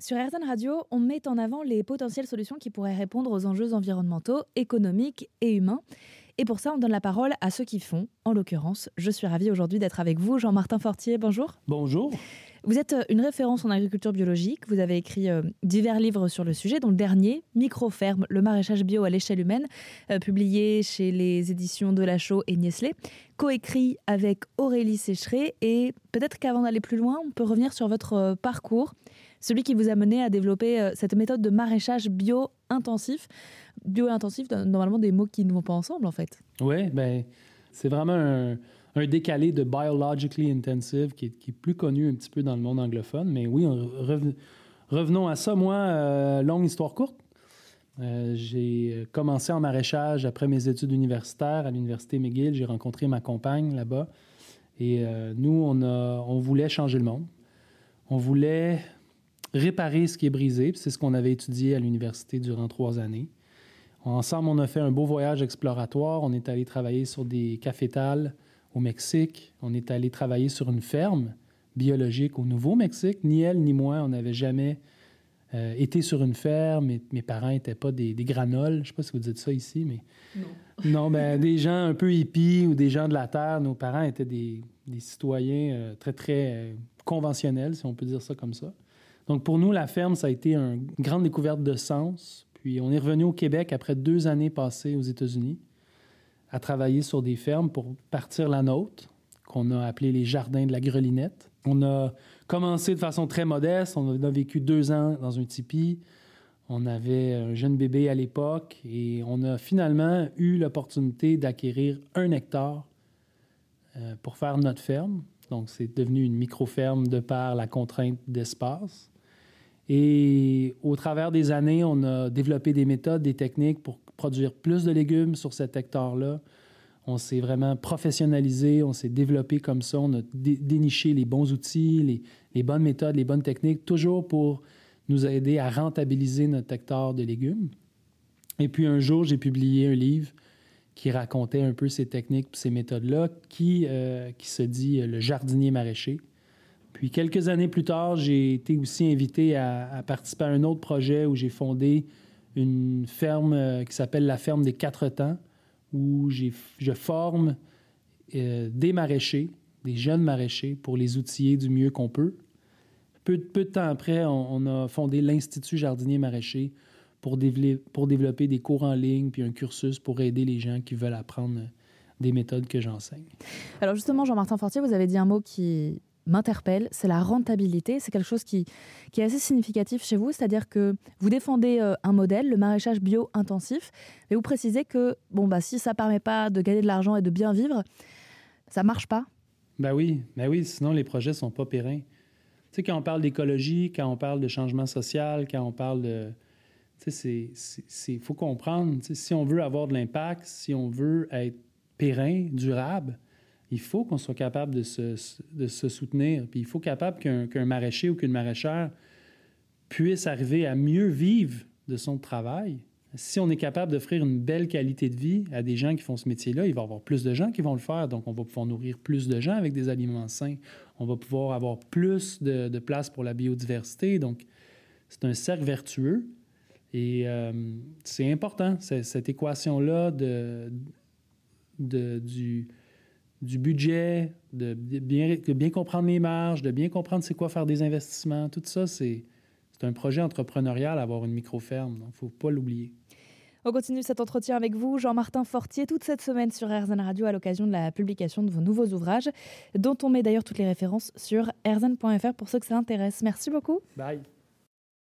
Sur RZN Radio, on met en avant les potentielles solutions qui pourraient répondre aux enjeux environnementaux, économiques et humains. Et pour ça, on donne la parole à ceux qui font. En l'occurrence, je suis ravie aujourd'hui d'être avec vous, Jean-Martin Fortier. Bonjour. Bonjour. Vous êtes euh, une référence en agriculture biologique. Vous avez écrit euh, divers livres sur le sujet, dont le dernier, Microferme, le maraîchage bio à l'échelle humaine, euh, publié chez les éditions de La Chaux et Niesley, coécrit avec Aurélie Sécheret. Et peut-être qu'avant d'aller plus loin, on peut revenir sur votre parcours celui qui vous a mené à développer euh, cette méthode de maraîchage bio-intensif. Bio-intensif, normalement des mots qui ne vont pas ensemble en fait. Oui, ben, c'est vraiment un, décalé de biologically intensive qui est, plus connu un petit peu dans le monde anglophone. Mais oui, revenons à ça. Moi, euh, longue histoire courte. Euh, j'ai commencé en maraîchage après mes études universitaires à l'Université McGill. J'ai rencontré ma compagne là-bas. Et nous, on, a, on voulait changer le monde. On voulait réparer ce qui est brisé. C'est ce qu'on avait étudié à l'université durant trois années. Ensemble, on a fait un beau voyage exploratoire. On est allé travailler sur des cafétales au Mexique. On est allé travailler sur une ferme biologique au Nouveau-Mexique. Ni elle ni moi, on n'avait jamais euh, été sur une ferme. mes parents n'étaient pas des, granoles. Je ne sais pas si vous dites ça ici, mais... Non. non, ben, des gens un peu hippies ou des gens de la terre. Nos parents étaient des, citoyens euh, très, très euh, conventionnels, si on peut dire ça comme ça. Donc pour nous, la ferme, ça a été une grande découverte de sens. Puis on est revenu au Québec après deux années passées aux États-Unis à travailler sur des fermes pour partir la nôtre, qu'on a appelé les Jardins de la Grelinette. On a commencé de façon très modeste. On a vécu deux ans dans un tipi. On avait un jeune bébé à l'époque et on a finalement eu l'opportunité d'acquérir un hectare euh, pour faire notre ferme. Donc, c'est devenu une micro-ferme de par la contrainte d'espace. Et au travers des années, on a développé des méthodes, des techniques pour produire plus de légumes sur cet hectare-là. On s'est vraiment professionnalisé, on s'est développé comme ça, on a déniché les bons outils, les, bonnes méthodes, les bonnes techniques, toujours pour nous aider à rentabiliser notre hectare de légumes. Et puis un jour, j'ai publié un livre qui racontait un peu ces techniques, ces méthodes-là, qui, euh, qui se dit Le jardinier maraîcher. Puis quelques années plus tard, j'ai été aussi invité à, participer à un autre projet où j'ai fondé une ferme euh, qui s'appelle la ferme des quatre temps, où je forme euh, des maraîchers, des jeunes maraîchers, pour les outiller du mieux qu'on peut. Peu, de temps après, on, a fondé l'Institut jardinier maraîcher pour, pour développer des cours en ligne puis un cursus pour aider les gens qui veulent apprendre des méthodes que j'enseigne. Alors justement, Jean-Martin Fortier, vous avez dit un mot qui m'interpelle, c'est la rentabilité. C'est quelque chose qui, qui est assez significatif chez vous, c'est-à-dire que vous défendez euh, un modèle, le maraîchage bio-intensif, mais vous précisez que bon, bah, si ça ne permet pas de gagner de l'argent et de bien vivre, ça marche pas. Ben oui, ben oui, sinon les projets sont pas périns. Tu sais, quand on parle d'écologie, quand on parle de changement social, quand on parle de... Tu sais, il faut comprendre, si on veut avoir de l'impact, si on veut être périn, durable, il faut qu'on soit capable de se, de se, soutenir. Puis il faut capable qu'un maraîcher ou qu'une maraîchère puisse arriver à mieux vivre de son travail. Si on est capable d'offrir une belle qualité de vie à des gens qui font ce métier-là, il va y avoir plus de gens qui vont le faire. Donc, on va pouvoir nourrir plus de gens avec des aliments sains. On va pouvoir avoir plus de, place pour la biodiversité. Donc, c'est un cercle vertueux. Et euh, c'est important, cette équation-là de, de, du, du budget, de bien, bien comprendre les marges, de bien comprendre c'est quoi faire des investissements. Tout ça, c'est un projet entrepreneurial, avoir une micro-ferme. Il ne faut pas l'oublier. On continue cet entretien avec vous, Jean-Martin Fortier, toute cette semaine sur RZN Radio à l'occasion de la publication de vos nouveaux ouvrages, dont on met d'ailleurs toutes les références sur rzn.fr pour ceux que ça intéresse. Merci beaucoup. Bye.